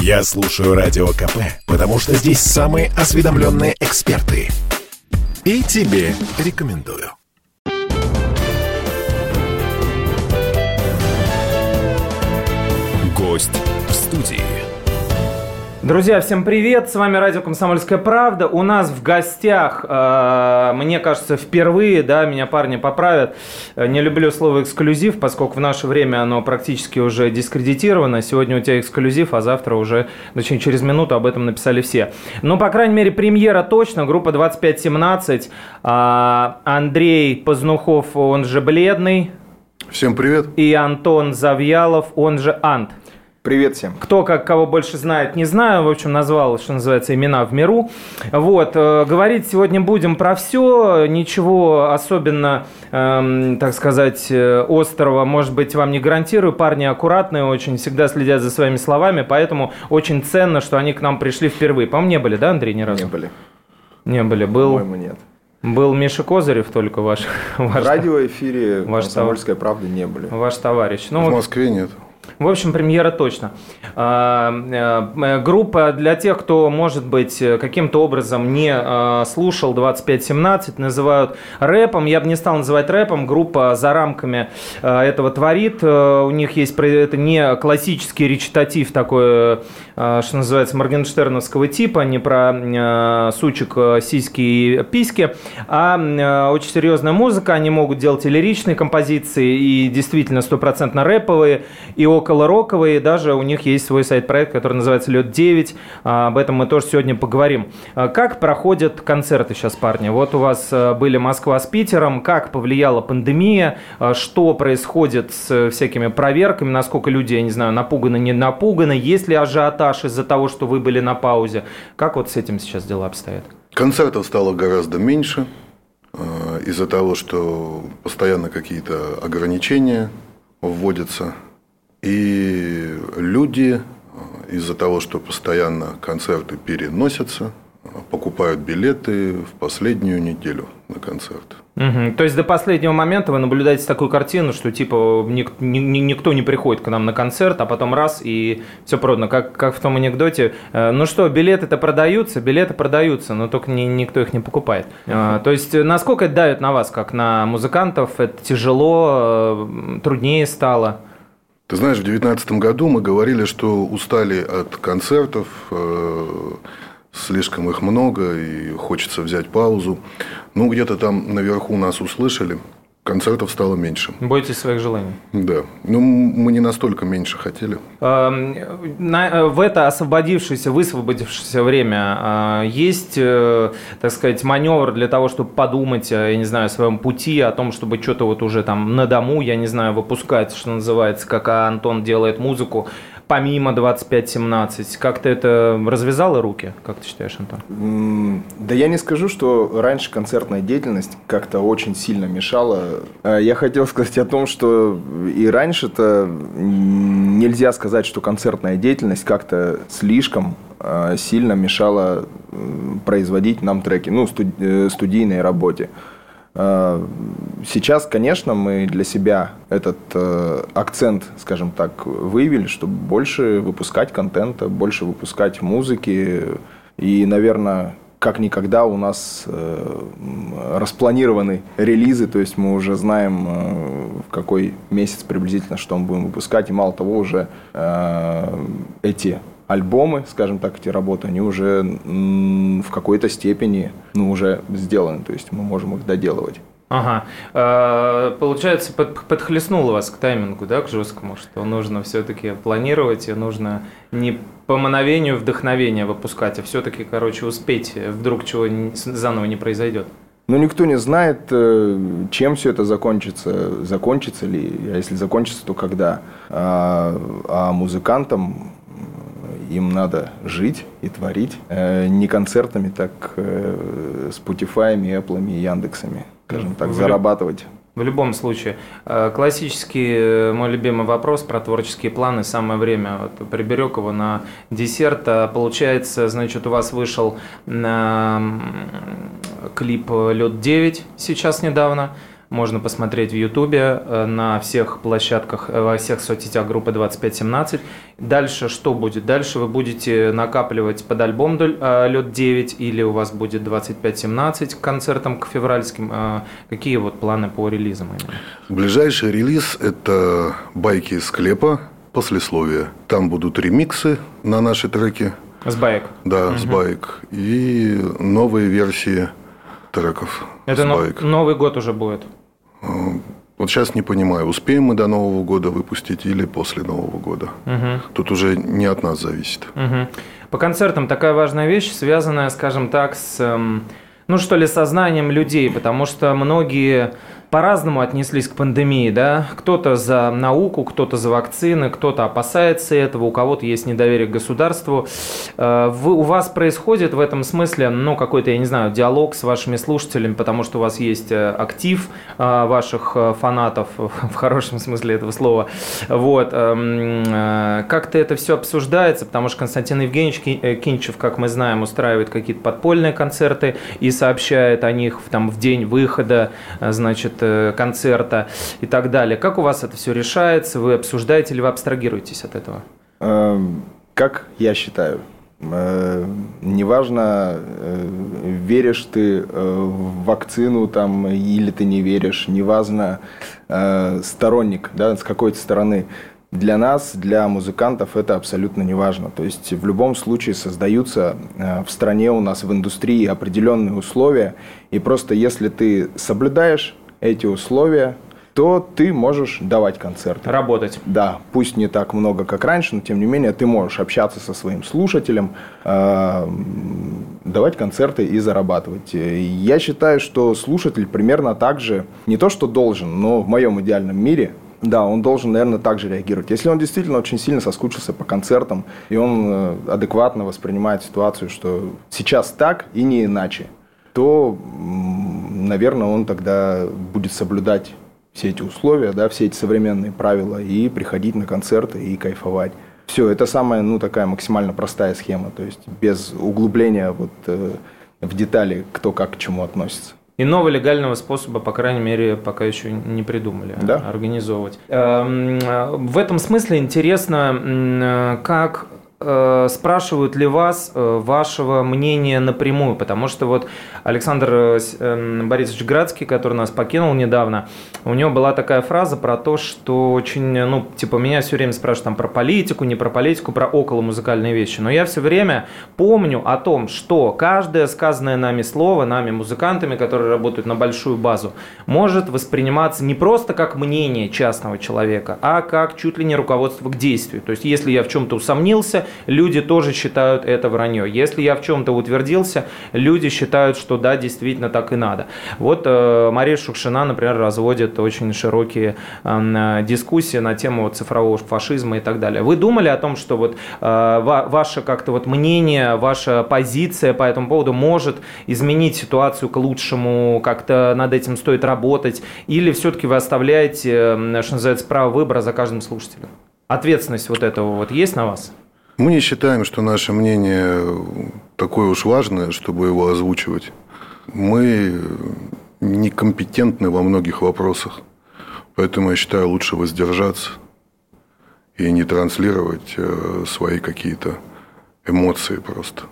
Я слушаю Радио КП, потому что здесь самые осведомленные эксперты. И тебе рекомендую. Гость в студии. Друзья, всем привет! С вами радио «Комсомольская правда». У нас в гостях, э, мне кажется, впервые, да, меня парни поправят, э, не люблю слово «эксклюзив», поскольку в наше время оно практически уже дискредитировано. Сегодня у тебя эксклюзив, а завтра уже, точнее, через минуту об этом написали все. Ну, по крайней мере, премьера точно, группа 2517, э, Андрей Познухов, он же Бледный. Всем привет. И Антон Завьялов, он же Ант. Привет всем. Кто как кого больше знает, не знаю. В общем, назвал, что называется, имена в миру. Вот. Э, говорить сегодня будем про все. Ничего особенно, эм, так сказать, э, острого, может быть, вам не гарантирую. Парни аккуратные очень, всегда следят за своими словами. Поэтому очень ценно, что они к нам пришли впервые. По-моему, не были, да, Андрей, ни разу? Не были. Не были. Был... По-моему, нет. Был Миша Козырев только ваш. ваш в радиоэфире ваш «Комсомольская правда» не были. Ваш товарищ. Ну, в Москве нет. В общем, премьера точно. А, э, группа для тех, кто, может быть, каким-то образом не слушал 2517, называют рэпом. Я бы не стал называть рэпом. Группа за рамками этого творит. Э, у них есть, это не классический речитатив такой, что называется, моргенштерновского типа, не про сучек, сиськи и письки, а очень серьезная музыка. Они могут делать и лиричные композиции, и действительно стопроцентно рэповые, и около роковые, даже у них есть свой сайт-проект, который называется «Лед 9». А, об этом мы тоже сегодня поговорим. А, как проходят концерты сейчас, парни? Вот у вас а, были Москва с Питером. Как повлияла пандемия? Что происходит с всякими проверками? Насколько люди, я не знаю, напуганы, не напуганы? Есть ли ажиотаж из-за того, что вы были на паузе? Как вот с этим сейчас дела обстоят? Концертов стало гораздо меньше из-за того, что постоянно какие-то ограничения вводятся и люди э, из-за того, что постоянно концерты переносятся, покупают билеты в последнюю неделю на концерт. Угу. То есть до последнего момента вы наблюдаете такую картину, что типа ник- ни- никто не приходит к нам на концерт, а потом раз и все продано. Как, как в том анекдоте. Э, ну что, билеты-то продаются, билеты продаются, но только ни, никто их не покупает. Угу. То есть насколько это давит на вас, как на музыкантов? Это тяжело, э, труднее стало? Ты знаешь, в 2019 году мы говорили, что устали от концертов, э, слишком их много, и хочется взять паузу. Ну, где-то там наверху нас услышали – концертов стало меньше. Бойтесь своих желаний. Да. Ну, мы не настолько меньше хотели. Эм, в это освободившееся, высвободившееся время э, есть, э, так сказать, маневр для того, чтобы подумать, я не знаю, о своем пути, о том, чтобы что-то вот уже там на дому, я не знаю, выпускать, что называется, как Антон делает музыку, помимо 25-17? Как-то это развязало руки, как ты считаешь, Антон? Да я не скажу, что раньше концертная деятельность как-то очень сильно мешала. А я хотел сказать о том, что и раньше-то нельзя сказать, что концертная деятельность как-то слишком а, сильно мешала производить нам треки, ну, э, студийной работе. А, сейчас, конечно, мы для себя этот э, акцент, скажем так, выявили, чтобы больше выпускать контента, больше выпускать музыки. И, наверное, как никогда у нас э, распланированы релизы, то есть мы уже знаем, э, в какой месяц приблизительно что мы будем выпускать. И мало того, уже эти альбомы, скажем так, эти работы, они уже в какой-то степени ну, уже сделаны, то есть мы можем их доделывать. Ага. Э, получается, подхлестнуло вас к таймингу, да, к жесткому, что нужно все-таки планировать, и нужно не по мановению вдохновения выпускать, а все-таки, короче, успеть, вдруг чего заново не произойдет. Ну, никто не знает, э, чем все это закончится, закончится ли, а если закончится, то когда. А, а музыкантам им надо жить и творить. Э, не концертами, так э, Spotify, Apple Яндексами, скажем так, зарабатывать. В любом случае. Э, классический мой любимый вопрос про творческие планы. Самое время вот, приберег его на десерт. Получается, значит, у вас вышел клип «Лед 9» сейчас недавно. Можно посмотреть в Ютубе, э, на всех площадках, э, во всех соцсетях группы 2517. Дальше что будет? Дальше вы будете накапливать под альбом э, «Лед 9» или у вас будет 2517 к концертам, к февральским. Какие вот планы по релизам? Ближайший релиз – это «Байки из склепа», послесловие. Там будут ремиксы на наши треки. С байк? Да, угу. с байк. И новые версии треков. Это но, Новый год уже будет? Вот сейчас не понимаю, успеем мы до Нового года выпустить или после Нового года. Угу. Тут уже не от нас зависит. Угу. По концертам такая важная вещь, связанная, скажем так, с, эм, ну что ли, сознанием людей, потому что многие по-разному отнеслись к пандемии, да. Кто-то за науку, кто-то за вакцины, кто-то опасается этого, у кого-то есть недоверие к государству. Э, вы, у вас происходит в этом смысле, ну, какой-то, я не знаю, диалог с вашими слушателями, потому что у вас есть э, актив э, ваших фанатов, в хорошем смысле этого слова. Вот. Эм, как-то это все обсуждается, потому что Константин Евгеньевич Кинчев, как мы знаем, устраивает какие-то подпольные концерты и сообщает о них там, в день выхода, значит, концерта и так далее. Как у вас это все решается? Вы обсуждаете или вы абстрагируетесь от этого? Эм, как я считаю, э, неважно, э, веришь ты в вакцину там, или ты не веришь, неважно, сторонник да, с какой-то стороны. Для нас, для музыкантов это абсолютно не важно. То есть в любом случае создаются в стране у нас в индустрии определенные условия, и просто если ты соблюдаешь эти условия, то ты можешь давать концерты. Работать. Да, пусть не так много, как раньше, но тем не менее ты можешь общаться со своим слушателем, э, давать концерты и зарабатывать. Я считаю, что слушатель примерно так же, не то что должен, но в моем идеальном мире, да, он должен, наверное, так же реагировать. Если он действительно очень сильно соскучился по концертам, и он э, адекватно воспринимает ситуацию, что сейчас так и не иначе, то, наверное, он тогда будет соблюдать все эти условия, да, все эти современные правила и приходить на концерты и кайфовать. Все, это самая, ну, такая максимально простая схема, то есть без углубления вот э, в детали, кто как к чему относится. Иного легального способа, по крайней мере, пока еще не придумали да? организовывать. Эм, в этом смысле интересно, как Э, спрашивают ли вас э, вашего мнения напрямую, потому что вот Александр э, эм, Борисович Градский, который нас покинул недавно, у него была такая фраза про то, что очень, ну, типа, меня все время спрашивают там про политику, не про политику, про около музыкальные вещи, но я все время помню о том, что каждое сказанное нами слово, нами музыкантами, которые работают на большую базу, может восприниматься не просто как мнение частного человека, а как чуть ли не руководство к действию. То есть, если я в чем-то усомнился, люди тоже считают это вранье. Если я в чем-то утвердился, люди считают, что да, действительно так и надо. Вот э, Мария Шукшина, например, разводит очень широкие э, дискуссии на тему вот, цифрового фашизма и так далее. Вы думали о том, что вот э, ваше как-то вот мнение, ваша позиция по этому поводу может изменить ситуацию к лучшему, как-то над этим стоит работать, или все-таки вы оставляете, что называется, право выбора за каждым слушателем? Ответственность вот этого вот есть на вас? Мы не считаем, что наше мнение такое уж важное, чтобы его озвучивать. Мы некомпетентны во многих вопросах. Поэтому я считаю, лучше воздержаться и не транслировать э, свои какие-то эмоции просто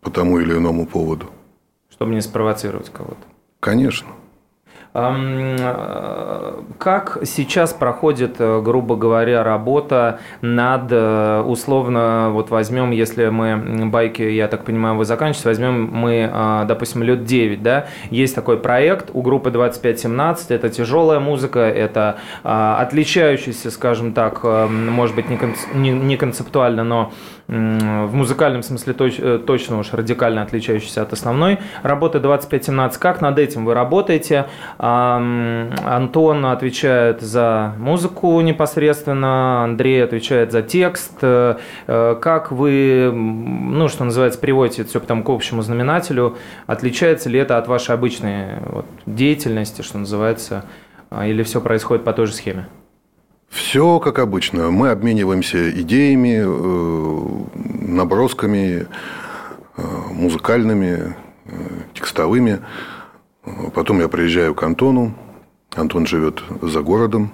по тому или иному поводу. Чтобы не спровоцировать кого-то. Конечно. Как сейчас проходит, э, грубо говоря, работа над, э, условно, вот возьмем, если мы байки, я так понимаю, вы заканчиваете, возьмем мы, э, допустим, лет 9, да, есть такой проект у группы 2517, это тяжелая музыка, это отличающийся, скажем так, может быть, не концептуально, но в музыкальном смысле точно уж радикально отличающийся от основной работы 2517. Как над этим вы работаете? Антон отвечает за музыку непосредственно, Андрей отвечает за текст. Э, э, как вы, ну, что называется, приводите все потом к общему знаменателю? Отличается ли это от вашей обычной вот, деятельности, что называется, а, или все происходит по той же схеме? Все как обычно. Мы обмениваемся идеями, э, набросками, музыкальными, текстовыми. Потом я приезжаю к Антону, Антон живет за городом.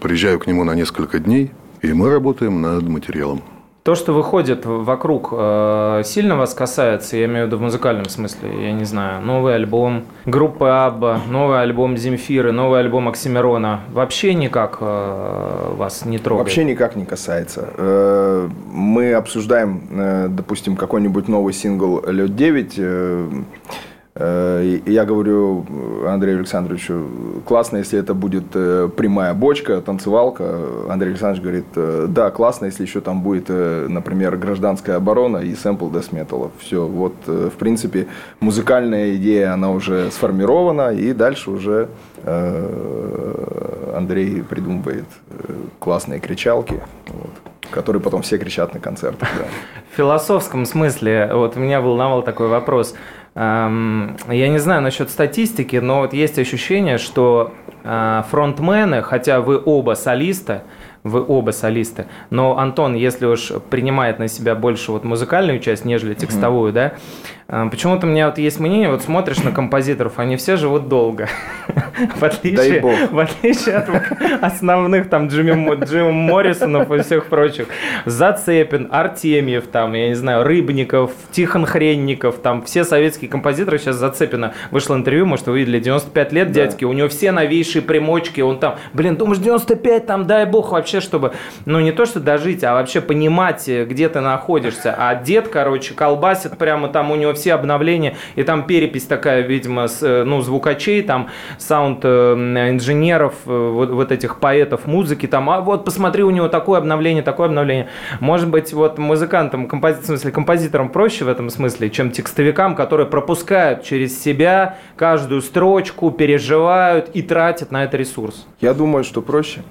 Приезжаю к нему на несколько дней, и мы работаем над материалом. То, что выходит вокруг, э, сильно вас касается, я имею в виду в музыкальном смысле, я не знаю, новый альбом группы Абба, новый альбом Земфиры, новый альбом Оксимирона, вообще никак э, вас не трогает? Вообще никак не касается. Э, мы обсуждаем, допустим, какой-нибудь новый сингл «Лед 9», Э, я говорю Андрею Александровичу, классно, если это будет э, прямая бочка, танцевалка. Андрей Александрович говорит, э, да, классно, если еще там будет, например, гражданская оборона и сэмпл дэс-металлов. Все, вот, в принципе, музыкальная идея, она уже сформирована, и дальше уже Андрей придумывает классные кричалки, вот, которые потом все кричат на концертах. Да. В философском смысле, вот меня волновал такой вопрос – я не знаю насчет статистики, но вот есть ощущение, что э, фронтмены, хотя вы оба солисты, вы оба солисты, но Антон, если уж принимает на себя больше вот музыкальную часть, нежели текстовую, mm-hmm. да, а, почему-то у меня вот есть мнение, вот смотришь на композиторов, они все живут долго. В отличие, в отличие от основных там Джимми, Джимми Моррисонов и всех прочих. Зацепин, Артемьев, там, я не знаю, Рыбников, Тихон Хренников, там все советские композиторы сейчас Зацепина. Вышло интервью, может, вы видели, 95 лет да. дядьки, у него все новейшие примочки, он там, блин, думаешь, 95, там, дай бог, вообще, чтобы, ну, не то, что дожить, а вообще понимать, где ты находишься. А дед, короче, колбасит прямо там у него все обновления, и там перепись такая, видимо, с, э, ну, звукачей, там, саунд-инженеров, э, вот, вот этих поэтов музыки, там, а вот посмотри, у него такое обновление, такое обновление. Может быть, вот музыкантам, компози... в смысле, композиторам проще в этом смысле, чем текстовикам, которые пропускают через себя каждую строчку, переживают и тратят на это ресурс. Я думаю, что проще.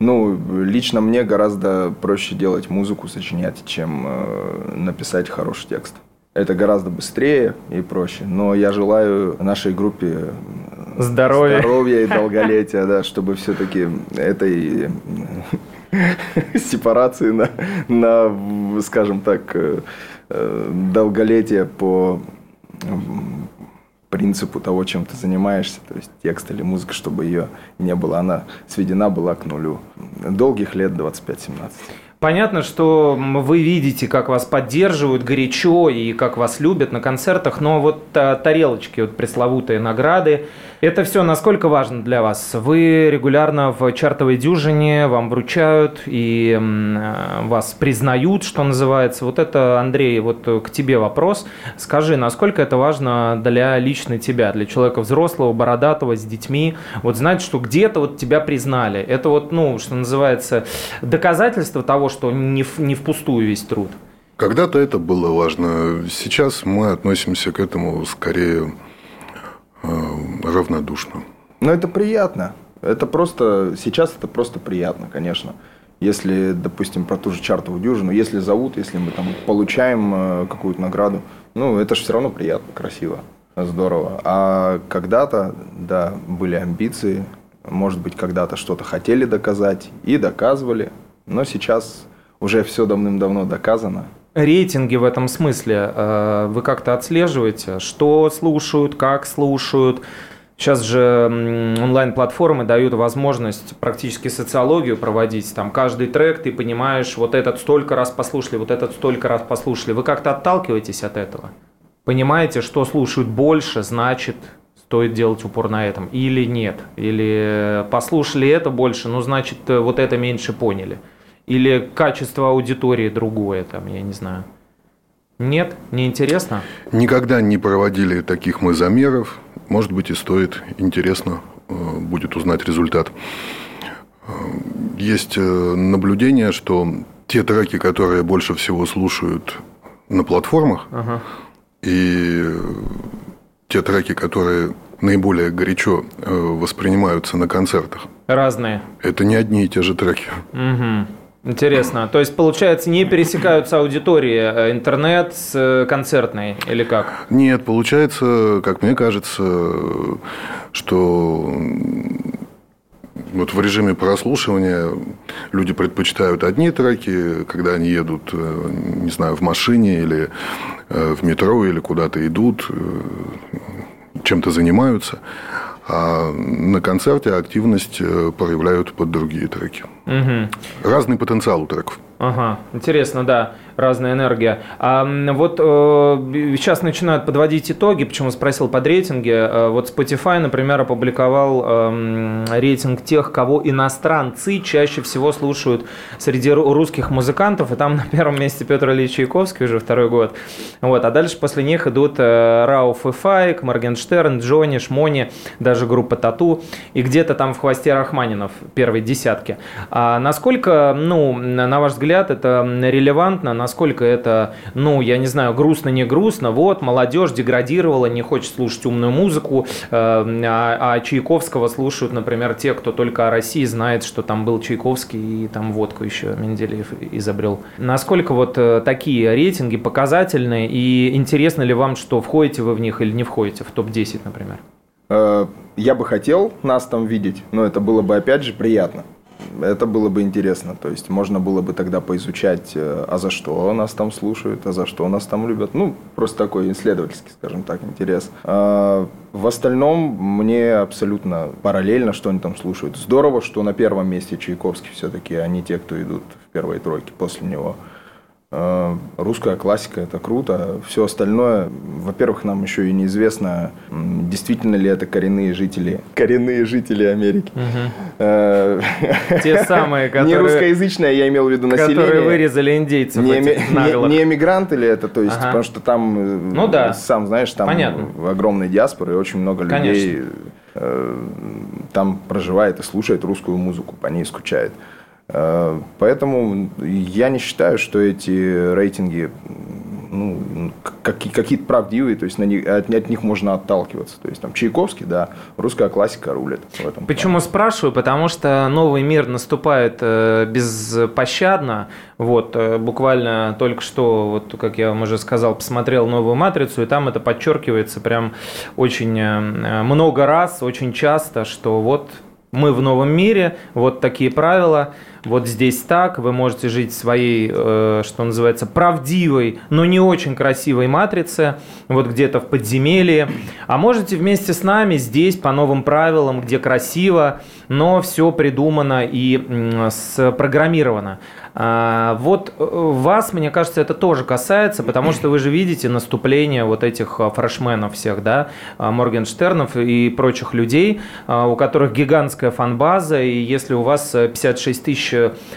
Ну, лично мне гораздо проще делать музыку, сочинять, чем э, написать хороший текст. Это гораздо быстрее и проще. Но я желаю нашей группе здоровья, здоровья и долголетия, да, чтобы все-таки этой сепарации на, на, скажем так, э, долголетие по принципу того, чем ты занимаешься, то есть текст или музыка, чтобы ее не было, она сведена была к нулю. Долгих лет 25-17. Понятно, что вы видите, как вас поддерживают горячо и как вас любят на концертах, но вот а, тарелочки, вот пресловутые награды, это все насколько важно для вас? Вы регулярно в чартовой дюжине, вам вручают и а, вас признают, что называется. Вот это, Андрей, вот к тебе вопрос. Скажи, насколько это важно для лично тебя, для человека взрослого, бородатого, с детьми, вот знать, что где-то вот тебя признали. Это вот, ну, что называется, доказательство того, что не, в, не впустую весь труд? Когда-то это было важно. Сейчас мы относимся к этому скорее э, равнодушно. Но это приятно. Это просто, сейчас это просто приятно, конечно. Если, допустим, про ту же чартовую дюжину, если зовут, если мы там получаем э, какую-то награду, ну, это же все равно приятно, красиво, здорово. А когда-то, да, были амбиции, может быть, когда-то что-то хотели доказать и доказывали, но сейчас уже все давным-давно доказано. Рейтинги в этом смысле э, вы как-то отслеживаете, что слушают, как слушают. Сейчас же онлайн-платформы дают возможность практически социологию проводить. Там каждый трек ты понимаешь, вот этот столько раз послушали, вот этот столько раз послушали. Вы как-то отталкиваетесь от этого? Понимаете, что слушают больше, значит, стоит делать упор на этом или нет? Или послушали это больше, ну, значит, вот это меньше поняли? Или качество аудитории другое, там, я не знаю. Нет, не интересно? Никогда не проводили таких мы замеров. Может быть, и стоит. Интересно э, будет узнать результат. Э, есть э, наблюдение, что те треки, которые больше всего слушают на платформах, ага. и те треки, которые наиболее горячо воспринимаются на концертах. Разные. Это не одни и те же треки. Угу. Интересно. То есть, получается, не пересекаются аудитории э, интернет с э, концертной или как? Нет, получается, как мне кажется, что вот в режиме прослушивания люди предпочитают одни треки, когда они едут, э, не знаю, в машине или в метро или куда-то идут, чем-то занимаются. А на концерте активность э, проявляют под другие треки. Угу. Разный потенциал у треков. Ага, интересно, да, разная энергия. А вот э, сейчас начинают подводить итоги, почему спросил под рейтинги. Э, вот Spotify, например, опубликовал э, рейтинг тех, кого иностранцы чаще всего слушают среди русских музыкантов, и там на первом месте Петр Ильич Чайковский уже второй год. Вот, а дальше после них идут э, Рауф и Файк, Моргенштерн, Джонни, Шмони, даже группа Тату, и где-то там в хвосте Рахманинов первой десятки. А насколько, ну, на ваш взгляд, взгляд, это релевантно, насколько это, ну, я не знаю, грустно, не грустно. Вот, молодежь деградировала, не хочет слушать умную музыку, э, а, а Чайковского слушают, например, те, кто только о России знает, что там был Чайковский и там водку еще Менделеев изобрел. Насколько вот э, такие рейтинги показательны и интересно ли вам, что входите вы в них или не входите в топ-10, например? Э, я бы хотел нас там видеть, но это было бы опять же приятно это было бы интересно. То есть можно было бы тогда поизучать, э, а за что нас там слушают, а за что нас там любят. Ну, просто такой исследовательский, скажем так, интерес. А в остальном мне абсолютно параллельно, что они там слушают. Здорово, что на первом месте Чайковский все-таки, а не те, кто идут в первой тройке после него. Э, русская классика это круто. Все остальное, во-первых, нам еще и неизвестно, действительно ли это коренные жители, коренные жители Америки. Э, Те самые, которые... Не русскоязычное, я имел в виду население. Которые вырезали индейцев Не, эмигранты ли это, то есть, потому что там, э, ну, да. сам знаешь, там огромные диаспоры, и очень много людей там проживает и слушает русскую музыку, по ней скучает. Э, поэтому я не считаю, что эти рейтинги ну, какие-то правдивые, то есть на них, от, от них можно отталкиваться. То есть там Чайковский, да, русская классика рулит в этом. Почему плане. спрашиваю? Потому что новый мир наступает э, беспощадно. Вот, э, буквально только что, вот, как я вам уже сказал, посмотрел новую матрицу, и там это подчеркивается прям очень много раз, очень часто, что вот мы в новом мире, вот такие правила, вот здесь так, вы можете жить своей, э, что называется, правдивой, но не очень красивой матрице, вот где-то в подземелье, а можете вместе с нами здесь по новым правилам, где красиво, но все придумано и спрограммировано. А, вот э, вас, мне кажется, это тоже касается, потому что вы же видите наступление вот этих а, фрешменов всех, да, а, Моргенштернов и прочих людей, у которых гигантская фанбаза, и если у вас 56 тысяч,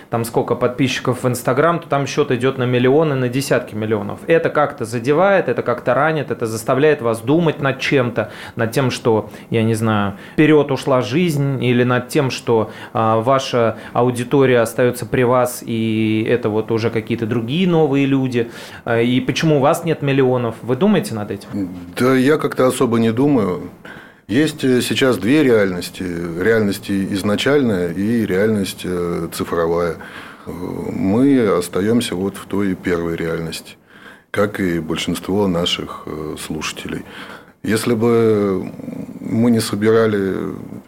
там сколько подписчиков в Инстаграм, то там счет идет на миллионы, на десятки миллионов. Это как-то задевает, это как-то ранит, это заставляет вас думать над чем-то, над тем, что, я не знаю, вперед ушла жизнь, или над тем, что ваша аудитория остается при вас и и это вот уже какие-то другие новые люди, э, и почему у вас нет миллионов? Вы думаете над этим? Да я как-то особо не думаю. Есть э, сейчас две реальности. Реальность изначальная и реальность э, цифровая. Мы остаемся вот в той первой реальности, как и большинство наших слушателей. Если бы мы не собирали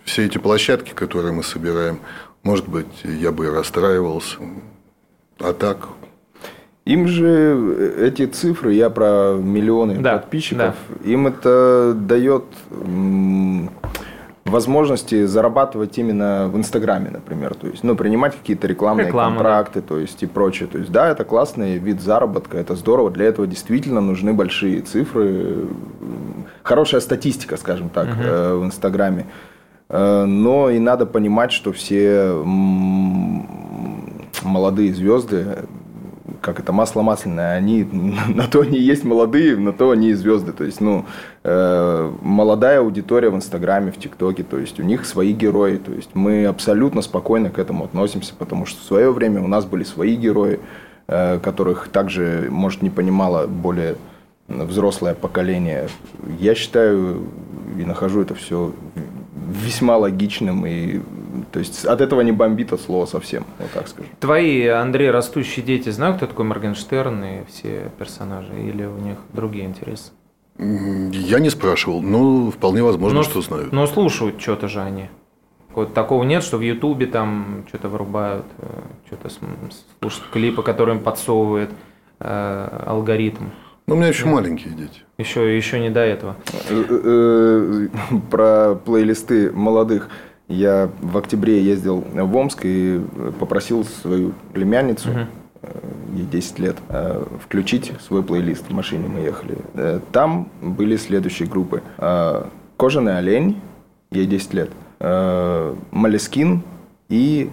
все эти площадки, которые мы собираем, может быть, я бы и расстраивался. А так? Им же э, эти цифры, я про миллионы да, подписчиков, да. им это дает возможности зарабатывать именно в Инстаграме, например, то есть, ну, принимать какие-то рекламные Реклама, контракты, да. то есть и прочее. То есть, да, это классный вид заработка, это здорово. Для этого действительно нужны большие цифры, хорошая статистика, скажем так, угу. в Инстаграме. Э, но и надо понимать, что все молодые звезды, как это масло масляное, они на то они есть молодые, на то они и звезды. То есть, ну, э, молодая аудитория в Инстаграме, в ТикТоке, то есть у них свои герои. То есть мы абсолютно спокойно к этому относимся, потому что в свое время у нас были свои герои, э, которых также, может, не понимало более взрослое поколение. Я считаю и нахожу это все весьма логичным и то есть от этого не бомбит от слова совсем, вот так скажу. Твои, Андрей, растущие дети знают, кто такой Моргенштерн и все персонажи, или у них другие интересы? Я не спрашивал, но вполне возможно, но, что знают. Но слушают что-то же они. Вот такого нет, что в Ютубе там что-то вырубают, э, что-то слушают клипы, которые им подсовывает э, алгоритм. Ну, у меня еще маленькие дети. Еще, еще не до этого. Э, э, Про плейлисты молодых. Я в октябре ездил в Омск и попросил свою племянницу, э, ей 10 лет, э, включить свой плейлист. В машине мы ехали. Э, Там были следующие группы. Кожаный олень, ей 10 лет. Малескин и...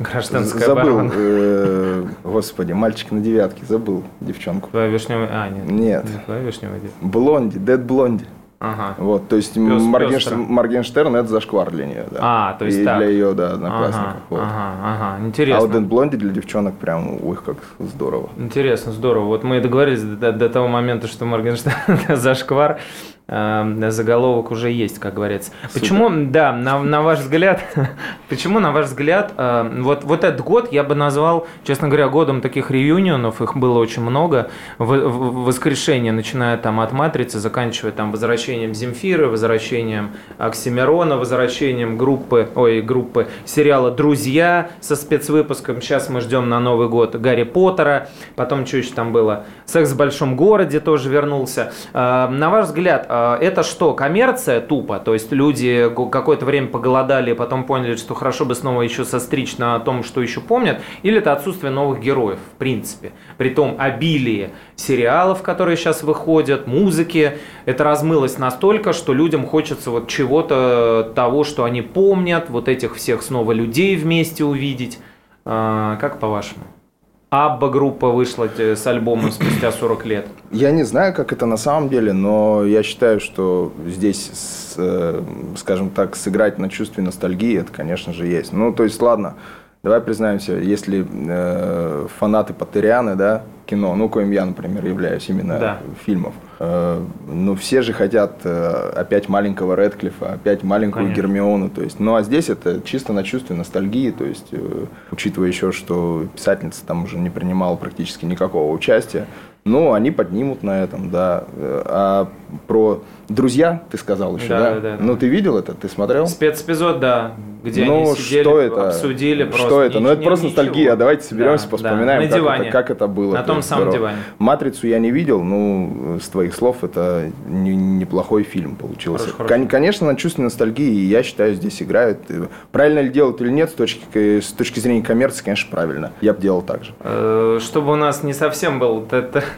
Гражданская Забыл, э, господи, мальчик на девятке, забыл девчонку. Твоя вишневая... А, нет. Нет. Не твоя вишневая. Блонди, Дед Блонди. Ага. Вот, то есть Пёс- Моргенш-. Моргенштерн это зашквар для нее, да. А, то есть И так. для ее, да, Ага, одноклассников. вот. ага, ага. А Интересно. вот Дед Блонди для девчонок прям, ой, как здорово. Интересно, здорово. Вот мы и договорились до, до того момента, что Моргенштерн зашквар. Э, Заголовок уже есть, как говорится. Почему, да, на, на ваш взгляд, почему, на ваш взгляд, э, вот, вот этот год я бы назвал, честно говоря, годом таких реюнионов, их было очень много, в, в- воскрешение, начиная там от «Матрицы», заканчивая там возвращением Земфиры, возвращением Оксимирона, возвращением группы, ой, группы сериала «Друзья» со спецвыпуском. Сейчас мы ждем на Новый год Гарри Поттера, потом что еще там было? «Секс в большом городе» тоже вернулся. Э, На ваш взгляд, э, это что, коммерция тупо? То есть люди какое-то время поголодали, потом поняли, что хорошо бы снова еще состричь на том, что еще помнят? Или это отсутствие новых героев, в принципе? При том обилии сериалов, которые сейчас выходят, музыки, это размылось настолько, что людям хочется вот чего-то того, что они помнят, вот этих всех снова людей вместе увидеть. А, Как по-вашему? Абба группа вышла с альбомом спустя 40 лет. Я не знаю, как это на самом деле, но я считаю, что здесь, с, э, скажем так, сыграть на чувстве ностальгии, это, конечно же, есть. Ну, то есть, ладно, давай признаемся, если э, фанаты Патерианы, да, кино, ну, коим я, например, являюсь именно Да. фильмов, э, ну, все же хотят э, опять маленького Редклифа, опять маленькую Конечно. Гермиону, то есть, ну, а здесь это чисто на чувстве ностальгии, то есть, э, учитывая еще, что писательница там уже не принимала практически никакого участия, ну, они поднимут на этом, да. А про друзья ты сказал еще, Да, да? да, да, Ну, ты видел это? Ты смотрел? Спецэпизод, да, где ну, они сидели, что это? обсудили просто. Что это? Ну, это Ни- просто ничего. ностальгия. Давайте соберемся, Да, поспоминаем, да, на как, диване. это, как это было. На То том самом здорово. диване. «Матрицу» я не видел, ну, с твоих слов, это не- неплохой фильм получился. Хороший, хороший. Кон- Конечно, на чувстве ностальгии, я считаю, здесь играют. Правильно ли делают или нет, с точки, с точки зрения коммерции, конечно, правильно. Я бы делал так же. Э, Чтобы у нас не совсем был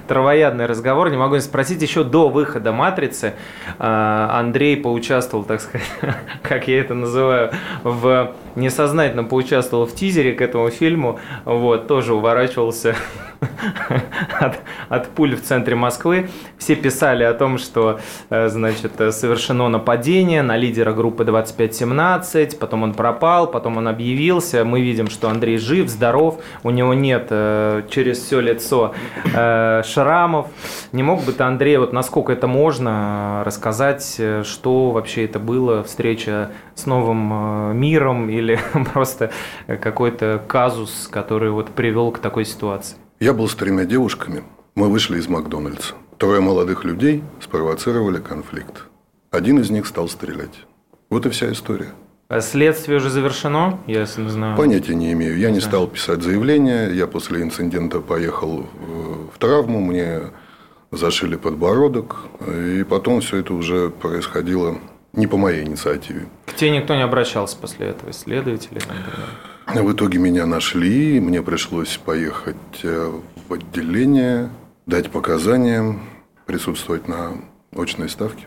травоядный разговор, не могу не спросить, еще до выхода «Матрицы» Андрей поучаствовал, так сказать, как я это называю, в несознательно поучаствовал в тизере к этому фильму, вот, тоже уворачивался от, от пуль в центре Москвы. Все писали о том, что, э, значит, э, совершено нападение на лидера группы 2517, потом он пропал, потом он объявился. Мы видим, что Андрей жив, здоров, у него нет э, через все лицо шрамов. Не мог бы ты, Андрей, вот насколько это можно, рассказать, что вообще это было, встреча с новым миром или просто какой-то казус, который вот привел к такой ситуации? Я был с тремя девушками. Мы вышли из Макдональдса. Трое молодых людей спровоцировали конфликт. Один из них стал стрелять. Вот и вся история. А Следствие уже завершено, я знаю. Понятия не имею. Я не стал писать заявление. Я после инцидента поехал э, в травму. Мне зашили подбородок. И потом все это уже происходило не по моей инициативе. К тебе никто не обращался после этого, следователи? там, и так далее? В итоге меня нашли, мне пришлось поехать э, в отделение, дать показания, присутствовать на очной ставке.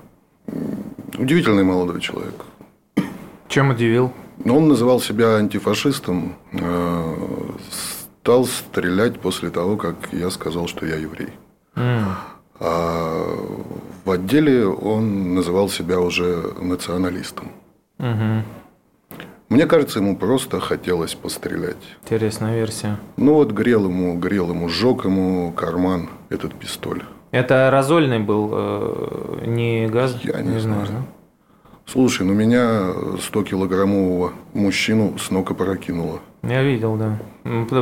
Удивительный молодой человек. Чем удивил? Но он называл себя антифашистом, э, стал стрелять после того, как я сказал, что я еврей. М, А в отделе он называл себя уже националистом. мгм. Мне кажется, ему просто хотелось пострелять. Интересная версия. Ну вот грел ему, грел ему, сжег ему карман этот пистоль. Это аэрозольный был, э, не газ? Я не знаешь, знаю. Слушай, ну меня 100-килограммового мужчину с ног опрокинуло. Я видел, да.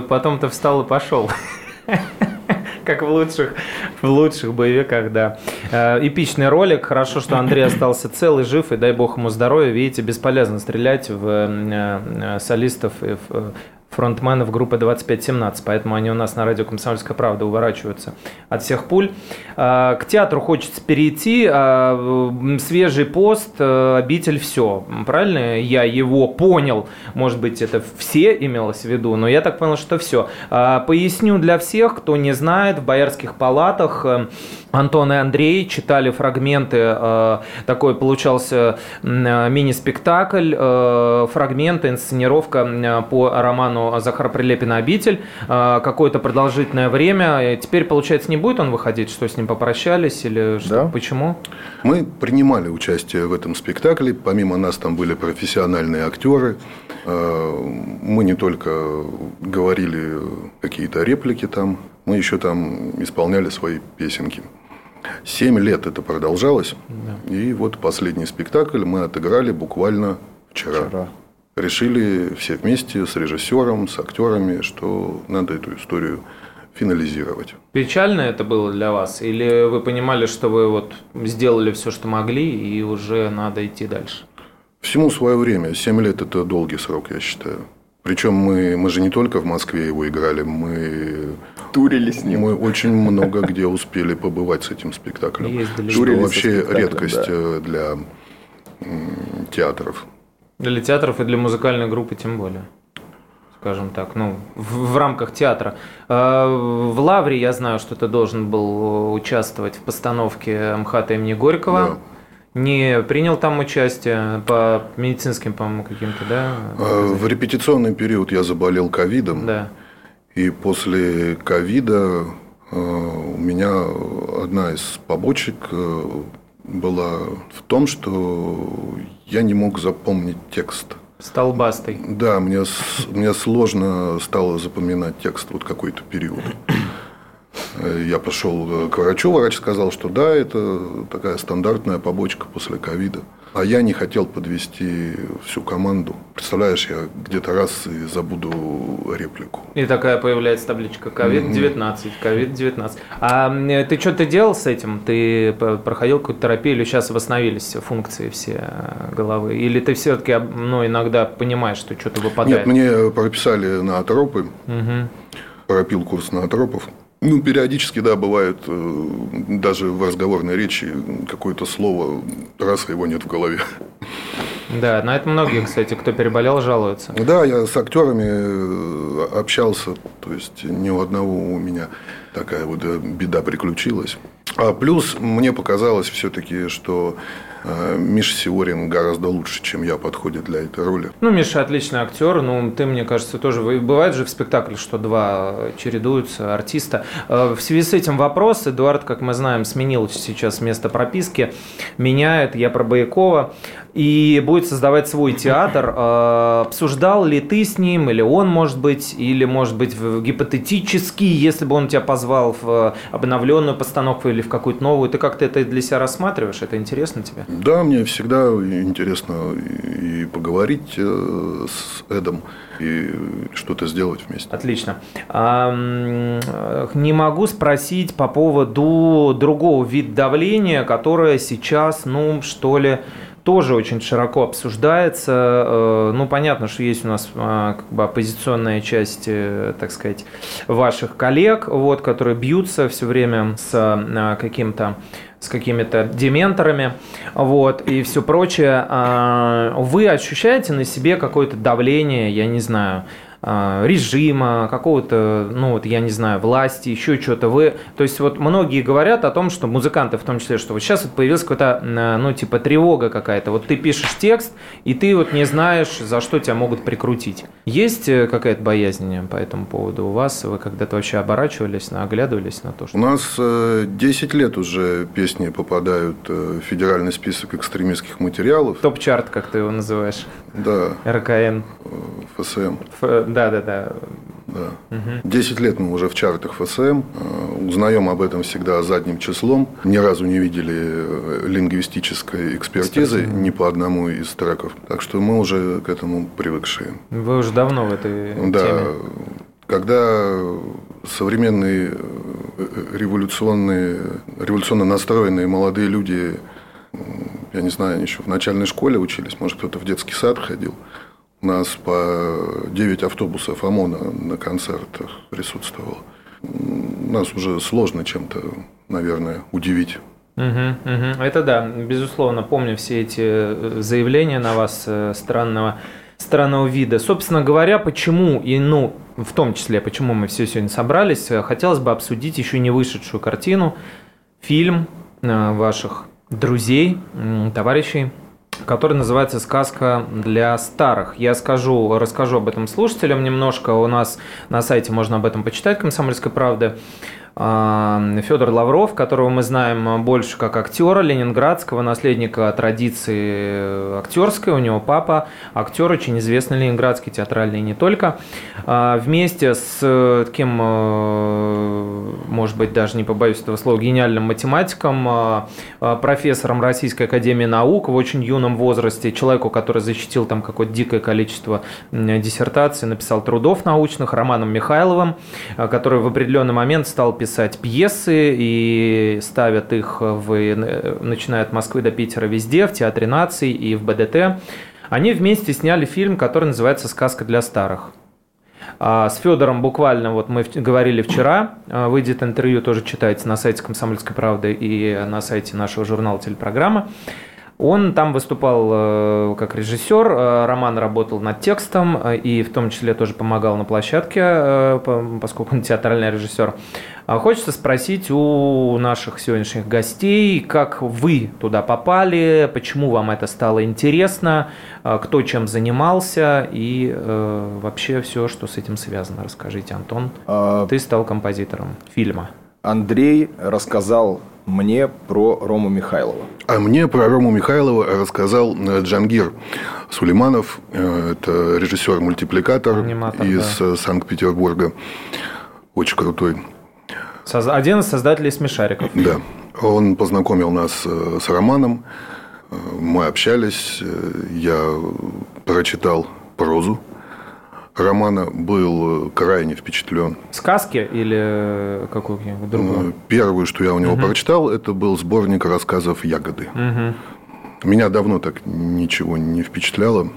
Потом ты встал и пошел. Как в лучших, в лучших боевиках, да. Э, Эпичный ролик. Хорошо, что Андрей остался цел и жив, и дай бог ему здоровья. Видите, бесполезно стрелять в э, э, солистов и в, фронтменов группы 2517, поэтому они у нас на радио «Комсомольская правда» уворачиваются от всех пуль. А, к театру хочется перейти. А, свежий пост э, «Обитель все». Правильно я его понял? Может быть, это все имелось в виду, но я так понял, что все. А, поясню для всех, кто не знает, в Боярских палатах э, Антон и Андрей читали фрагменты, э, такой получался мини-спектакль, фрагменты, инсценировка по роману роману Захара Прилепина «Обитель» а, какое-то продолжительное время. Теперь, получается, не будет он выходить? Что, с ним попрощались? Или что? Да. Почему? Мы принимали участие в этом спектакле. Помимо нас там были профессиональные актеры. А, мы не только говорили какие-то реплики там, мы еще там исполняли свои песенки. Семь лет это продолжалось. Да. И вот последний спектакль мы отыграли буквально вчера. вчера решили все вместе с режиссером, с актерами, что надо эту историю финализировать. Печально это было для вас? Или вы понимали, что вы вот сделали все, что могли, и уже надо идти дальше? Всему свое время. Семь лет – это долгий срок, я считаю. Причем мы, мы же не только в Москве его играли, мы... Турили с ним. Мы очень много где успели побывать с этим спектаклем. Ездили. Что вообще редкость да. Э, для театров. Для театров и для музыкальной группы тем более. Скажем так, ну, в, в рамках театра. А, в Лавре я знаю, что ты должен был участвовать в постановке МХАТа имени Горького. Да. Не принял там участие по медицинским, по-моему, каким-то, да? А, в репетиционный период я заболел ковидом. Да. И после ковида а, у меня одна из побочек была в том, что я не мог запомнить текст. Столбастый. Да, мне, мне сложно стало запоминать текст вот какой-то период. Я пошел к врачу, врач сказал, что да, это такая стандартная побочка после ковида. А я не хотел подвести всю команду. Представляешь, я где-то раз и забуду реплику. И такая появляется табличка COVID-19, COVID-19. А ты что-то делал с этим? Ты проходил какую-то терапию или сейчас восстановились функции все э, головы? Или ты все-таки ну, иногда понимаешь, что что-то выпадает? Нет, мне прописали на атропы. Угу. Пропил курс на атропов. Ну, периодически, да, бывает, э, даже в разговорной речи какое-то слово, раз его нет в голове. Да, на это многие, кстати, кто переболел, жалуются. Да, я с актерами э, общался, то есть ни у одного у меня такая вот э, беда приключилась. А плюс мне показалось все-таки, что Миша Сиорин гораздо лучше, чем я, подходит для этой роли. Ну, Миша отличный актер. Ну, ты, мне кажется, тоже... Бывает же в спектакле, что два чередуются артиста. Э, в связи с этим вопрос. Эдуард, как мы знаем, сменил сейчас место прописки. Меняет. Я про Боякова и будет создавать свой театр. Э, обсуждал ли ты с ним, или он, может быть, или, может быть, гипотетически, если бы он тебя позвал в обновленную постановку или в какую-то новую, ты как-то это для себя рассматриваешь? Это интересно тебе? Да, мне всегда интересно и поговорить э, с Эдом, и что-то сделать вместе. Отлично. Не могу спросить по поводу другого вида давления, которое сейчас, ну, что ли, тоже очень широко обсуждается. Э, ну, понятно, что есть у нас а, как бы оппозиционная часть, э, так сказать, ваших коллег, вот, которые бьются все время с а, каким-то с какими-то дементорами, вот, и все прочее. А, вы ощущаете на себе какое-то давление, я не знаю, режима, какого-то, ну вот я не знаю, власти, еще что-то. Вы, то есть вот многие говорят о том, что музыканты в том числе, что вот сейчас вот появилась какая-то, ну типа тревога какая-то. Вот ты пишешь текст, и ты вот не знаешь, за что тебя могут прикрутить. Есть э, какая-то боязнь по этому поводу у вас? Вы когда-то вообще оборачивались, оглядывались на то, что... У нас 10 э, лет уже песни попадают э, в федеральный список экстремистских материалов. Топ-чарт, как ты его называешь. Да. РКН. ФСМ. Ф... Да, да, да. Да. Угу. 10 лет мы уже в чартах ФСМ. Э, узнаем об этом всегда задним числом. Ни разу не видели э, лингвистической экспертизы ни по одному из треков. Так что мы уже к этому привыкшие. Вы уже давно в этой да. теме. Когда современные э, революционные, революционно настроенные молодые люди, я не знаю, они еще в начальной школе учились, может, кто-то в детский сад ходил, нас по 9 автобусов ОМОНа на концертах присутствовало. Нас уже сложно чем-то, наверное, удивить. Угу, угу. Это да, безусловно, помню все эти э, заявления на вас э, странного, странного вида. Собственно говоря, почему и, ну, в том числе, почему мы все сегодня собрались, э, хотелось бы обсудить еще не вышедшую картину, фильм ваших друзей, товарищей, который называется «Сказка для старых». Я скажу, расскажу об этом слушателям немножко. У нас на сайте можно об этом почитать «Комсомольской правды». Федор Лавров, которого мы знаем больше как актера ленинградского, наследника традиции актерской. У него папа актер, очень известный ленинградский, театральный и не только. А, вместе с таким, э, может быть, даже не побоюсь этого слова, гениальным математиком, а, а, профессором Российской Академии Наук в очень юном возрасте, человеку, который защитил там какое-то дикое количество диссертаций, написал трудов научных, Романом Михайловым, который в определенный момент стал писать пьесы и ставят их, в, начиная от Москвы до Питера везде, в Театре наций и в БДТ. Они вместе сняли фильм, который называется «Сказка для старых». А с Федором буквально, вот мы говорили вчера, а, выйдет интервью, тоже читайте на сайте «Комсомольской правды» и на сайте нашего журнала «Телепрограмма». Он там выступал э, как режиссер, э, Роман работал над текстом э, и в том числе тоже помогал на площадке, поскольку он театральный режиссер. А хочется спросить у наших сегодняшних гостей, как вы туда попали, почему вам это стало интересно, кто чем занимался и вообще все, что с этим связано. Расскажите, Антон. А... Ты стал композитором фильма. Андрей рассказал мне про Рому Михайлова. А мне про Рому Михайлова рассказал э, Джангир Сулейманов. Э, это режиссер-мультипликатор Аниматор, из да. Э, Санкт-Петербурга. Очень крутой. Один из создателей «Смешариков». Да. Он познакомил нас с Романом. Мы общались. Я прочитал прозу романа был крайне впечатлен. Сказки или какой другой? Ну, первое, что я у него угу. прочитал, это был сборник рассказов «Ягоды». Угу. Меня давно так ничего не впечатляло.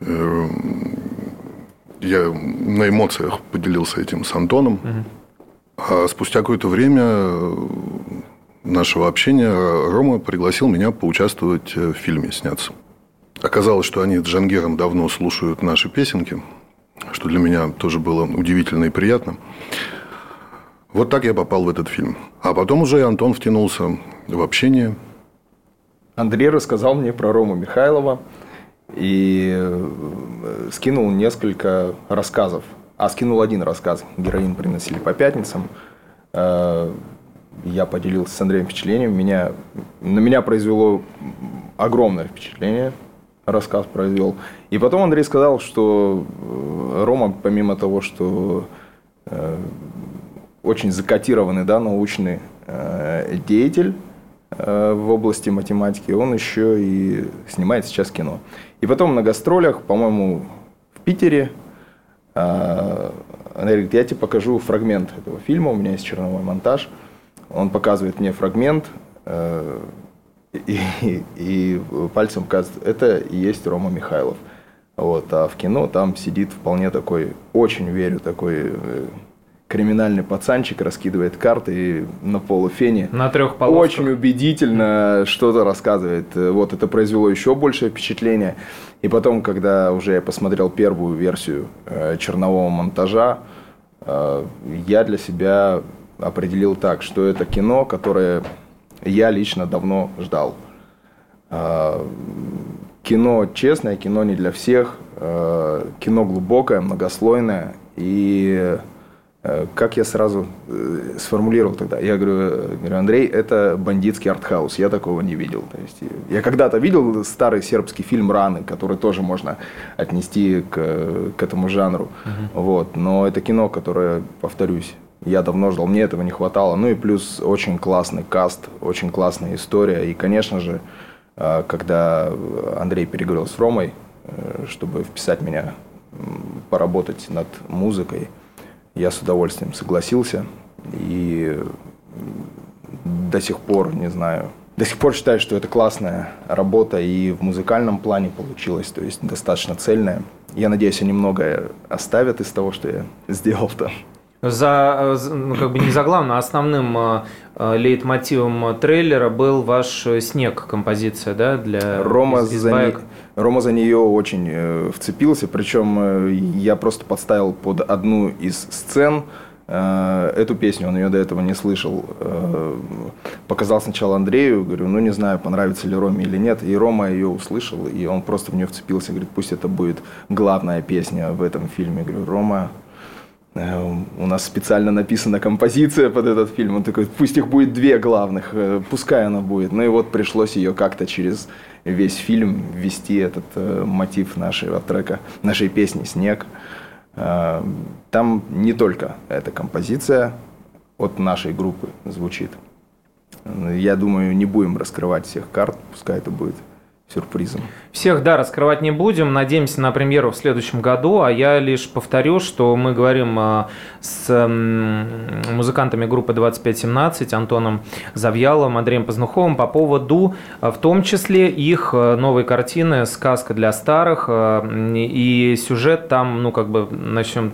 Эм, я на эмоциях поделился этим с Антоном. Угу. А спустя какое-то время нашего общения Рома пригласил меня поучаствовать в фильме «Сняться». Оказалось, что они с Джангиром давно слушают наши песенки, что для меня тоже было удивительно и приятно. Вот так я попал в этот фильм. А потом уже Антон втянулся в общение. Андрей рассказал мне про Рому Михайлова и э, скинул несколько рассказов. А скинул один рассказ. Героин приносили по пятницам. Э, я поделился с Андреем впечатлением. Меня, на меня произвело огромное впечатление рассказ произвел. И потом Андрей сказал, что э, Рома, помимо того, что э, очень закотированный да, научный э, деятель в области математики, он еще и снимает сейчас кино. И потом на гастролях, по-моему, в Питере, Андрей говорит, я тебе покажу фрагмент этого фильма, у меня есть черновой монтаж. Он показывает мне фрагмент, и, и, пальцем показывает, это и есть Рома Михайлов. Вот, а в кино там сидит вполне такой, очень верю, такой э, криминальный пацанчик раскидывает карты и на полуфене. На трех полосках. Очень убедительно что-то рассказывает. Вот это произвело еще большее впечатление. И потом, когда уже я посмотрел первую версию э, чернового монтажа, э, я для себя определил так, что это кино, которое я лично давно ждал. А, кино честное, кино не для всех, а, кино глубокое, многослойное. И э, как я сразу э, сформулировал тогда, я говорю, говорю, Андрей, это бандитский артхаус, я такого не видел. То есть, я когда-то видел старый сербский фильм «Раны», который тоже можно отнести к, к этому жанру. Uh-huh. Вот, но это кино, которое, повторюсь, я давно ждал, мне этого не хватало. Ну и плюс очень классный каст, очень классная история. И, конечно же, э, когда Андрей переговорил с Ромой, э, чтобы вписать меня, поработать над музыкой, я с удовольствием согласился. И до сих пор, не знаю, до сих пор считаю, что это классная работа и в музыкальном плане получилось, то есть достаточно цельная. Я надеюсь, они многое оставят из того, что я сделал там. За, ну, как бы не за главным, а основным э, э, лейтмотивом трейлера был ваш «Снег» композиция, да, для Рома, из, из за, не, Рома за нее очень э, вцепился, причем э, я просто подставил под одну из сцен э, эту песню, он ее до этого не слышал. Э, показал сначала Андрею, говорю, ну не знаю, понравится ли Роме или нет, и Рома ее услышал, и он просто в нее вцепился, говорит, пусть это будет главная песня в этом фильме. Я говорю, Рома, у нас специально написана композиция под этот фильм. Он такой, пусть их будет две главных, э, пускай она будет. Ну и вот пришлось ее как-то через весь фильм ввести этот э, мотив нашего трека, нашей песни «Снег». Э, там не только эта композиция от нашей группы звучит. Я думаю, не будем раскрывать всех карт, пускай это будет сюрпризом. Всех, да, раскрывать не будем. Надеемся на премьеру в следующем году. А я лишь повторю, что мы говорим а, с музыкантами группы 2517, Антоном Завьяловым, Андреем Познуховым по поводу, а, в том числе, их а, новой картины «Сказка для старых». И сюжет там, ну, как бы, начнем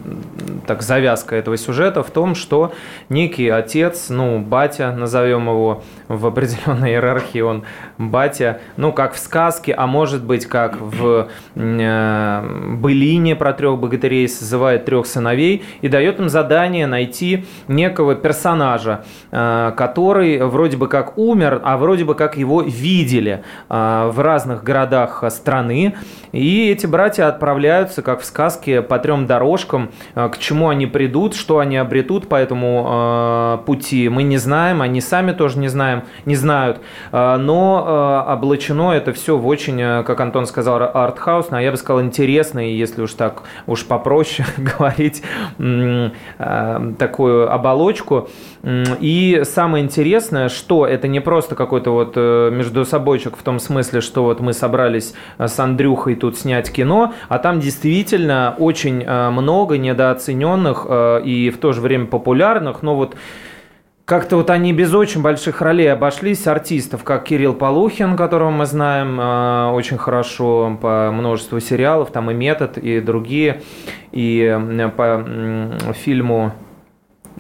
так, завязка этого сюжета в том, что некий отец, ну, батя, назовем его в определенной иерархии, он батя, ну, как в сказке, а может быть, как в э, былине про трех богатырей созывает трех сыновей и дает им задание найти некого персонажа, э, который вроде бы как умер, а вроде бы как его видели э, в разных городах страны. И эти братья отправляются, как в сказке, по трем дорожкам, к чему они придут, что они обретут по этому пути, мы не знаем, они сами тоже не знаем, не знают. Но облачено это все в очень, как Антон сказал, артхаус, а я бы сказал интересный, если уж так уж попроще говорить, такую оболочку. И самое интересное, что это не просто какой-то вот между собойчик в том смысле, что вот мы собрались с Андрюхой тут снять кино, а там действительно очень э, много недооцененных э, и в то же время популярных, но вот как-то вот они без очень больших ролей обошлись артистов, как Кирилл Полухин, которого мы знаем э, очень хорошо по множеству сериалов, там и «Метод», и другие, и по фильму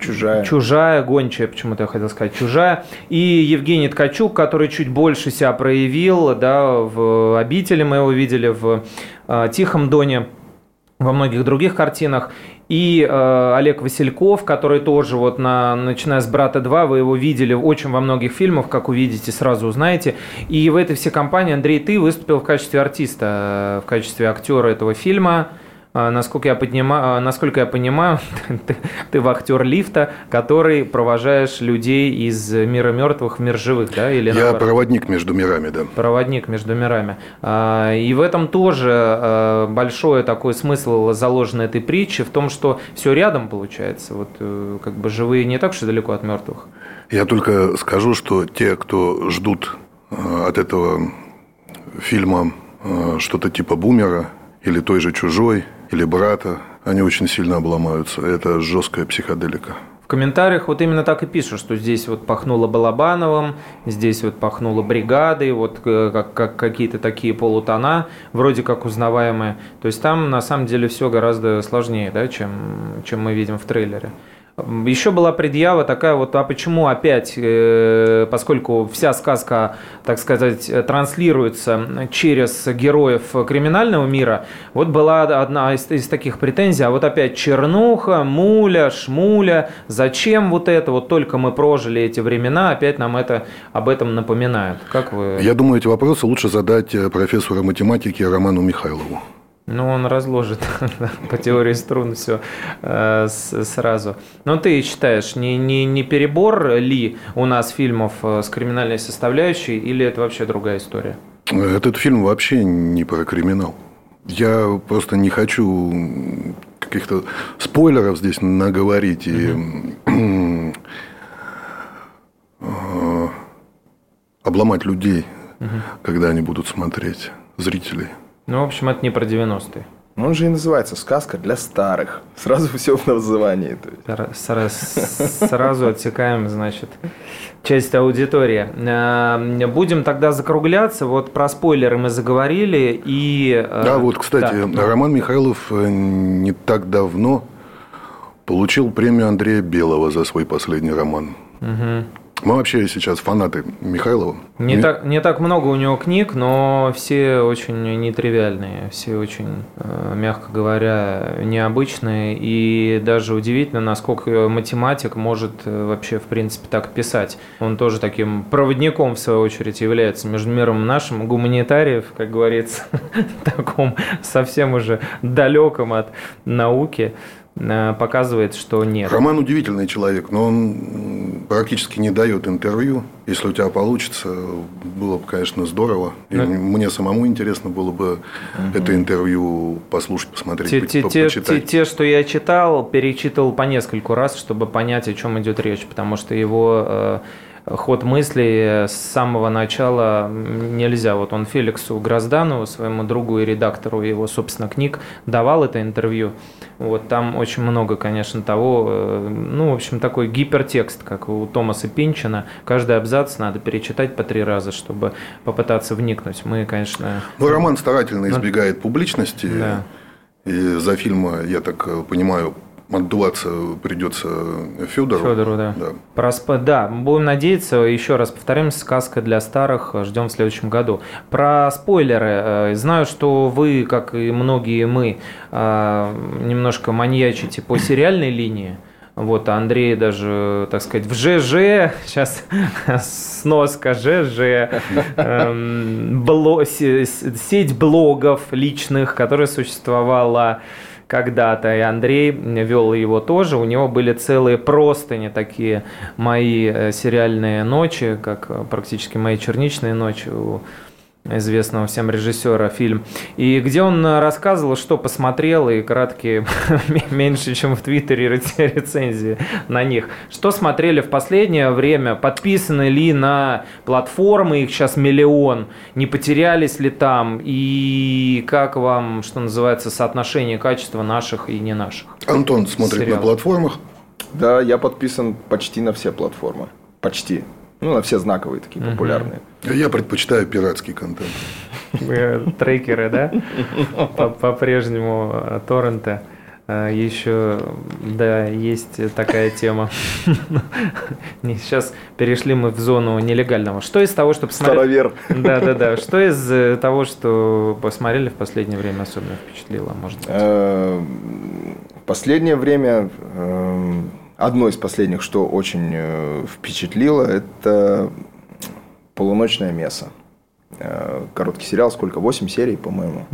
Чужая. Чужая, гончая, почему-то я хотел сказать, чужая. И Евгений Ткачук, который чуть больше себя проявил, да, в обители мы его видели, в э, Тихом Доне, во многих других картинах. И э, Олег Васильков, который тоже вот на, начиная с «Брата 2», вы его видели очень во многих фильмах, как увидите, сразу узнаете. И в этой всей компании, Андрей, ты выступил в качестве артиста, в качестве актера этого фильма. А, насколько я, поднимаю, а, насколько я понимаю, ты, ты вахтер лифта, который провожаешь людей из мира мертвых в мир живых, да? Или я наоборот? проводник между мирами, да. Проводник между мирами. А, и в этом тоже большой такой смысл заложен этой притчи, в том, что все рядом получается. Вот э, как бы живые не так уж и далеко от мертвых. Я только скажу, что те, кто ждут э, от этого фильма э, что-то типа бумера или той же чужой, или брата, они очень сильно обломаются. Это жесткая психоделика. В комментариях вот именно так и пишут, что здесь вот пахнуло Балабановым, здесь вот пахнуло бригадой, вот э, как, как какие-то такие полутона, вроде как узнаваемые. То есть там на самом деле все гораздо сложнее, да, чем, чем мы видим в трейлере. Еще была предъява такая вот, а почему опять, э, поскольку вся сказка, так сказать, транслируется через героев криминального мира, вот была одна из, из таких претензий, а вот опять чернуха, муля, шмуля, зачем вот это, вот только мы прожили эти времена, опять нам это об этом напоминают. Как вы? Я думаю, эти вопросы лучше задать э, профессору математики Роману Михайлову. Ну, он разложит по теории струн все э, сразу. Но ты считаешь, не, не, не перебор ли у нас фильмов э, с криминальной составляющей, или это вообще другая история? Этот фильм вообще не про криминал. Я просто не хочу каких-то спойлеров здесь наговорить и обломать людей, когда они будут смотреть, зрителей. Ну, в общем, это не про 90-е. Ну, Он же и называется «Сказка для старых». Сразу все в названии. Сразу отсекаем, значит, часть аудитории. Э, Будем тогда закругляться. Вот про спойлеры мы заговорили. И, э, Да, вот, кстати, да. Роман Михайлов э, не так давно получил премию Андрея Белого за свой последний роман. Мгм. Мы вообще сейчас фанаты Михайлова. Не так, не так много у него книг, но все очень нетривиальные, все очень, э, мягко говоря, необычные. И даже удивительно, насколько математик может э, вообще, в принципе, так писать. Он тоже таким проводником, в свою очередь, является между миром нашим, гуманитариев, как говорится, таком совсем уже далеком от науки, э, показывает, что нет. Роман удивительный человек, но он практически не дает интервью. Если у тебя получится, было бы, конечно, здорово. И Ну- мне самому интересно было бы это интервью послушать, посмотреть, Те, по- те, по- те, почитать. те- те, что я читал, перечитывал по нескольку раз, чтобы понять, о чем идет речь, потому что его э, ход мыслей с самого начала нельзя. Вот он Феликсу Грозданову, своему другу и редактору его, собственно, книг, давал это интервью. Вот там очень много, конечно, того, э, ну, в общем, такой гипертекст, как у Томаса Пинчина. Каждый абзац надо перечитать по три раза, чтобы попытаться вникнуть. Мы, конечно... Ну, роман старательно Ну, избегает публичности. Да. И за фильм, я так понимаю, отдуваться придется Федору. Федору, да. Да. Про сп- Да, будем надеяться, еще раз повторим, сказка для старых ждем в следующем году. Про спойлеры. э, Знаю, что вы, как и многие мы, э, немножко маньячите по сериальной линии. Вот, а Андрей даже, так сказать, в ЖЖ, сейчас сноска ЖЖ, эм, бло- сеть блогов личных, которая существовала когда-то, и Андрей вел его тоже. У него были целые простыни такие мои э, сериальные ночи, как э, практически мои черничные ночи у известного всем режиссера фильм, и где он э, рассказывал, что посмотрел, и краткие меньше, чем в Твиттере рец- рецензии на них. Что смотрели в последнее время, подписаны ли на платформы, их сейчас миллион, не потерялись ли там, и как вам, что называется, соотношение качества наших и не наших? Антон смотрит Сериал. на платформах. Да, я подписан почти на все платформы. Почти. Ну, на все знаковые такие популярные. Я предпочитаю пиратский контент. Трекеры, да? По- По-прежнему э, торренты. Э, Еще, да, есть такая тема. Сейчас перешли мы в зону нелегального. Что из того, что посмотрели? Старовер. Да, да, да. Что из э, того, что посмотрели в последнее время особенно впечатлило, может быть? В последнее время э, одно из последних, что очень э, впечатлило, это полуночное мясо. Э, Короткий сериал, сколько? 8 серий, по-моему.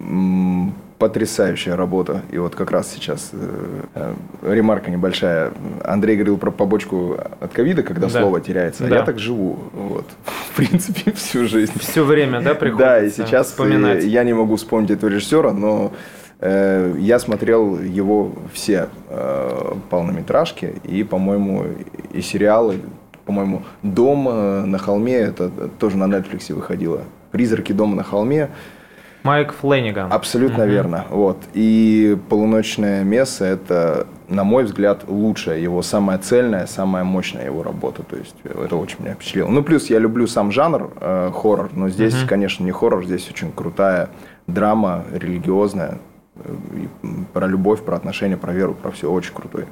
М, Потрясающая работа. И вот как раз сейчас э, э, ремарка небольшая. Андрей говорил про побочку от ковида, когда Да. слово теряется. А Да. я так живу. Вот. В принципе, всю жизнь. Все время, да, приходится Да, и сейчас вспоминать? я не могу вспомнить этого режиссера, но я смотрел его все э, полнометражки и, по-моему, и сериалы. По-моему, «Дом э, на холме» это тоже на Netflix выходило. «Призраки дома на холме». Майк Флэниган. Абсолютно Мгм. верно. Вот. И «Полуночное место» это, на мой взгляд, лучшая его, самая цельная, самая мощная его работа. То есть э, это очень меня впечатлило. Ну, плюс я люблю сам жанр э, хоррор, но здесь, Мгм. конечно, не хоррор, здесь очень крутая драма, религиозная, э, про любовь, про отношения, про веру, про все. Очень крутой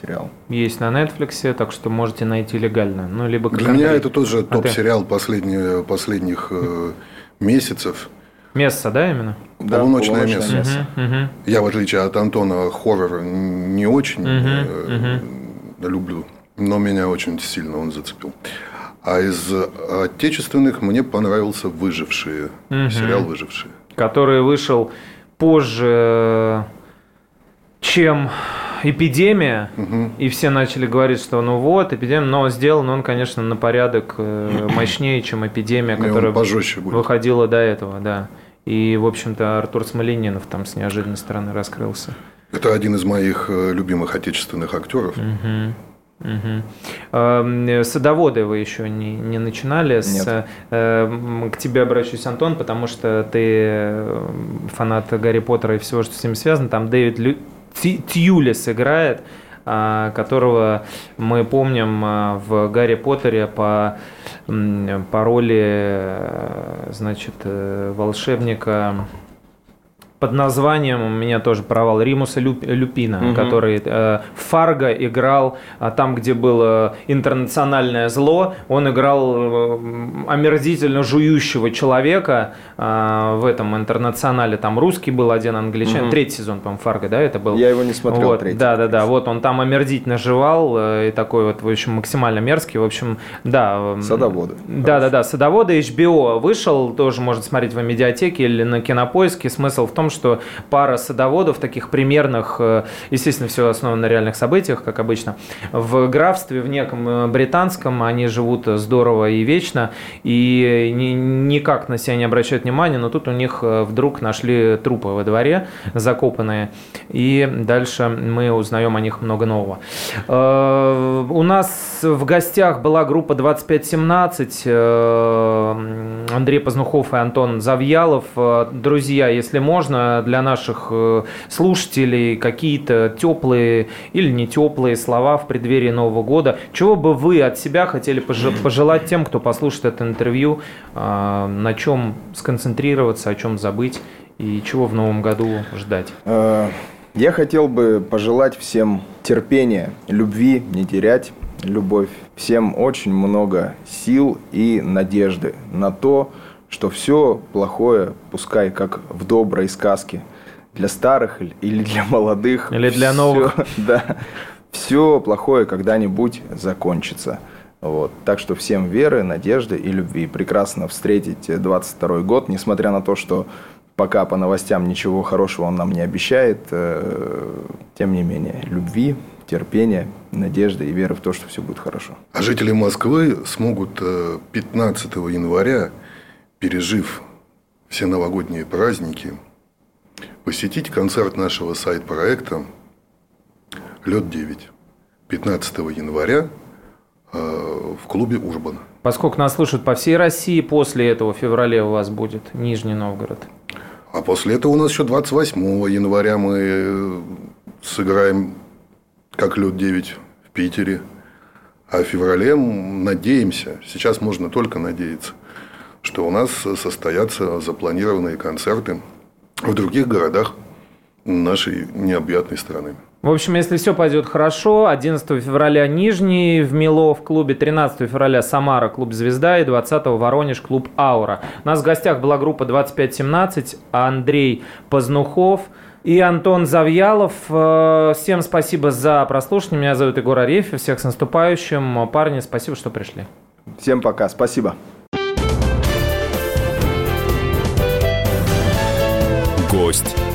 сериал. Есть на Netflix, так что можете найти легально. Ну, либо Для меня это тоже А топ-сериал последние- последних э, месяцев. Место, да, именно? Да, «Полуночное «Полуночное место». место». Мгм, мгм. Я, в отличие от Антона, хоррор не очень Мгм, э, люблю, но меня очень сильно он зацепил. А из отечественных мне понравился «Выжившие», Мгм. сериал «Выжившие». который вышел позже, чем эпидемия, Мгм. и все начали говорить, что ну вот, эпидемия, но сделан он, конечно, на порядок э, мощнее, чем эпидемия, которая выходила до этого, да. И, в общем-то, Артур Смоленинов там с неожиданной стороны раскрылся. Это один из моих э, любимых отечественных актеров. Мгм. Угу. Садоводы вы еще не, не начинали. С, э, к тебе обращусь, Антон, потому что ты фанат Гарри Поттера и всего, что с ним связано. Там Дэвид Лю... Тьюлис играет, а, которого мы помним а, в Гарри Поттере по, по роли э, значит, э, волшебника под названием у меня тоже провал Римуса Люпина, угу. который э, Фарго играл а там, где было интернациональное зло, он играл э, омерзительно жующего человека э, в этом интернационале. Там русский был один, англичанин. Угу. Третий сезон, по-моему, Фарго, да, это был? Я его не смотрел. Вот, третий. Да, да, да. Вот он там омерзительно жевал э, и такой вот, в общем, максимально мерзкий. В общем, да. Садоводы. Да, да, да. Садоводы HBO вышел, тоже можно смотреть в медиатеке или на кинопоиске. Смысл в том, что пара садоводов, таких примерных, э, естественно, все основано на реальных событиях, как обычно, в графстве, в неком э, британском, они живут здорово и вечно, и никак на себя не обращают внимания, но тут у них э, вдруг нашли трупы во дворе, закопанные, и дальше мы узнаем о них много нового. У нас в гостях была группа 2517, Андрей Познухов и Антон Завьялов. Друзья, если можно, для наших э, слушателей какие-то теплые или не теплые слова в преддверии Нового года? Чего бы вы от себя хотели пожелать тем, кто послушает это интервью, а, на чем сконцентрироваться, о чем забыть и чего в Новом году ждать? Э, я хотел бы пожелать всем терпения, любви, не терять любовь, всем очень много сил и надежды на то, что все плохое, пускай как в доброй сказке, для старых или для молодых. Или для все, новых. Да. Все плохое когда-нибудь закончится. Вот. Так что всем веры, надежды и любви. Прекрасно встретить 22 год, несмотря на то, что пока по новостям ничего хорошего он нам не обещает. Э, тем не менее, любви, терпения, надежды и веры в то, что все будет хорошо. А жители Москвы смогут 15 э, января пережив все новогодние праздники, посетить концерт нашего сайт-проекта «Лед-9» 15 января э, в клубе «Урбан». Поскольку нас слушают по всей России, после этого в феврале у вас будет Нижний Новгород. А после этого у нас еще 28 января мы э, сыграем как «Лед-9» в Питере. А в феврале надеемся, сейчас можно только надеяться – что у нас состоятся запланированные концерты в других городах нашей необъятной страны. В общем, если все пойдет хорошо, 11 февраля Нижний в Мило в клубе, 13 февраля Самара клуб «Звезда» и 20 Воронеж клуб «Аура». У нас в гостях была группа 2517, Андрей Познухов и Антон Завьялов. Э, всем спасибо за прослушивание. Меня зовут Егор Арефьев. Всех с наступающим. Парни, спасибо, что пришли. Всем пока. Спасибо. Гость.